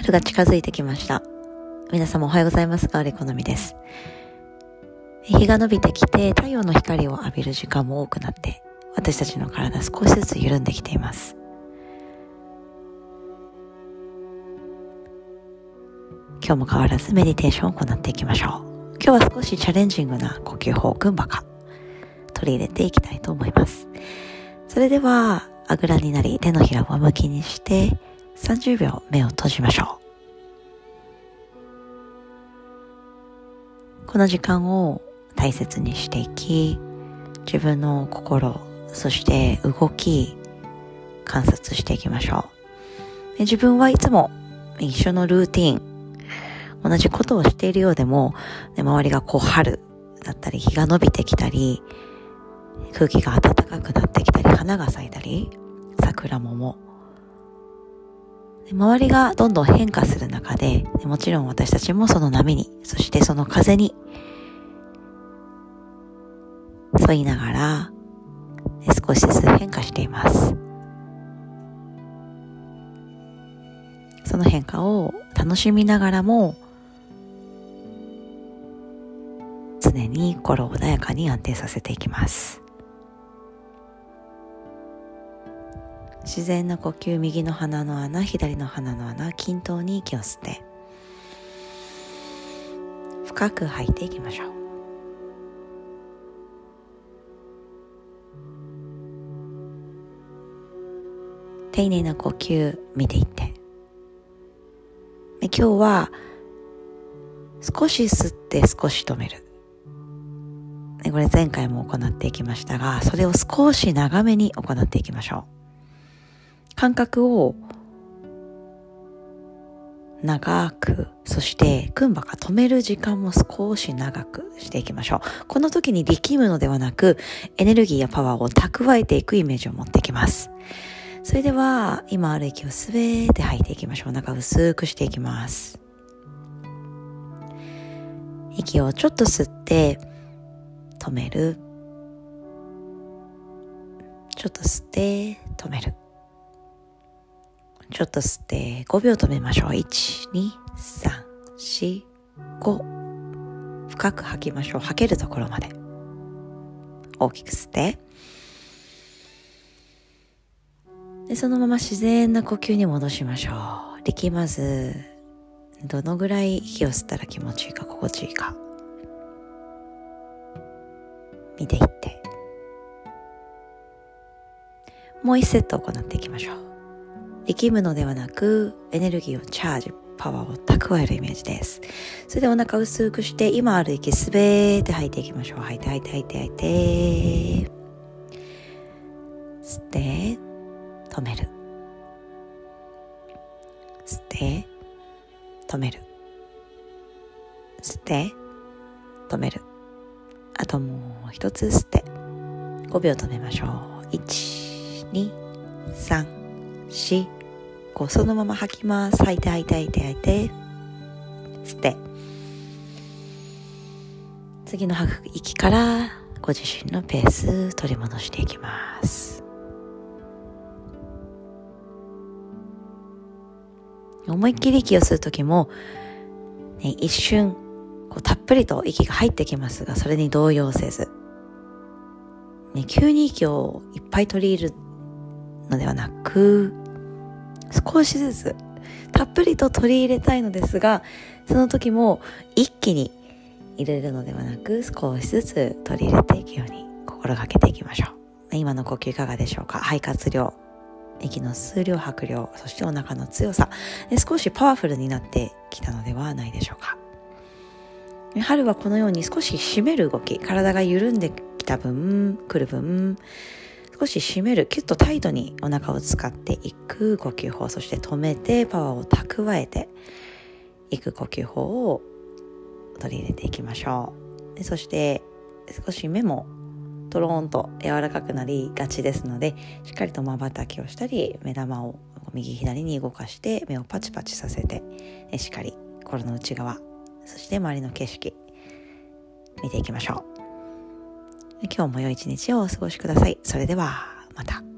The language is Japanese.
春が近づいてきました。皆様おはようございます。ガーリコのみです。日が伸びてきて太陽の光を浴びる時間も多くなって私たちの体少しずつ緩んできています。今日も変わらずメディテーションを行っていきましょう。今日は少しチャレンジングな呼吸法、グンバカ取り入れていきたいと思います。それでは、あぐらになり手のひらを上向きにして30秒目を閉じましょう。この時間を大切にしていき、自分の心、そして動き、観察していきましょう。自分はいつも一緒のルーティン、同じことをしているようでも、周りがこう春だったり、日が伸びてきたり、空気が暖かくなってきたり、花が咲いたり、桜桃。周りがどんどん変化する中で、もちろん私たちもその波に、そしてその風に沿いながら少しずつ変化しています。その変化を楽しみながらも常に心を穏やかに安定させていきます。自然な呼吸右の鼻の穴左の鼻の穴均等に息を吸って。深く吐いていきましょう。丁寧な呼吸見ていって。今日は少し吸って少し止める。これ前回も行っていきましたがそれを少し長めに行っていきましょう。感覚を長く、そしてクンバが止める時間も少し長くしていきましょう。この時に力むのではなく、エネルギーやパワーを蓄えていくイメージを持っていきます。それでは、今ある息をすべて吐いていきましょう。お腹薄くしていきます。息をちょっと吸って、止める。ちょっと吸って、止める。ちょっと吸って5秒止めましょう。1、2、3、4、5。深く吐きましょう。吐けるところまで。大きく吸って。でそのまま自然な呼吸に戻しましょう力まずどのぐらい息を吸ったら気持ちいいか心地いいか見ていってもう一セット行っていきましょう力むのではなくエネルギーをチャージパワーを蓄えるイメージです。それでお腹薄くして今ある息すべて吐いていきましょう。吐いて吐いて吐いて吐いて。吸って止める。吸って止める。吸って止める。あともう一つ吸って。5秒止めましょう。1 2 3 4 12345そのまま吐きます。吐いて吐いて吐いて吐いて。吸って。次の吐く息からご自身のペース取り戻していきます。思いっきり息を吸う時も、ね、一瞬こうたっぷりと息が入ってきますがそれに動揺せず、ね、急に息をいっぱい取り入るのではなく少しずつたっぷりと取り入れたいのですがその時も一気に入れるのではなく少しずつ取り入れていくように心がけていきましょう。今の呼吸いかがでしょうか？肺活量息の数量拍量そしてお腹の強さ少しパワフルになってきたのではないでしょうか。春はこのように少し締める動き体が緩んできた分くる分少し締めるキュッとタイトにお腹を使っていく呼吸法そして止めてパワーを蓄えていく呼吸法を取り入れていきましょうそして少し目もトローンと柔らかくなりがちですのでしっかりとまばたきをしたり目玉を右左に動かして目をパチパチさせてしっかり心の内側そして周りの景色見ていきましょう。今日も良い一日をお過ごしください。それではまた。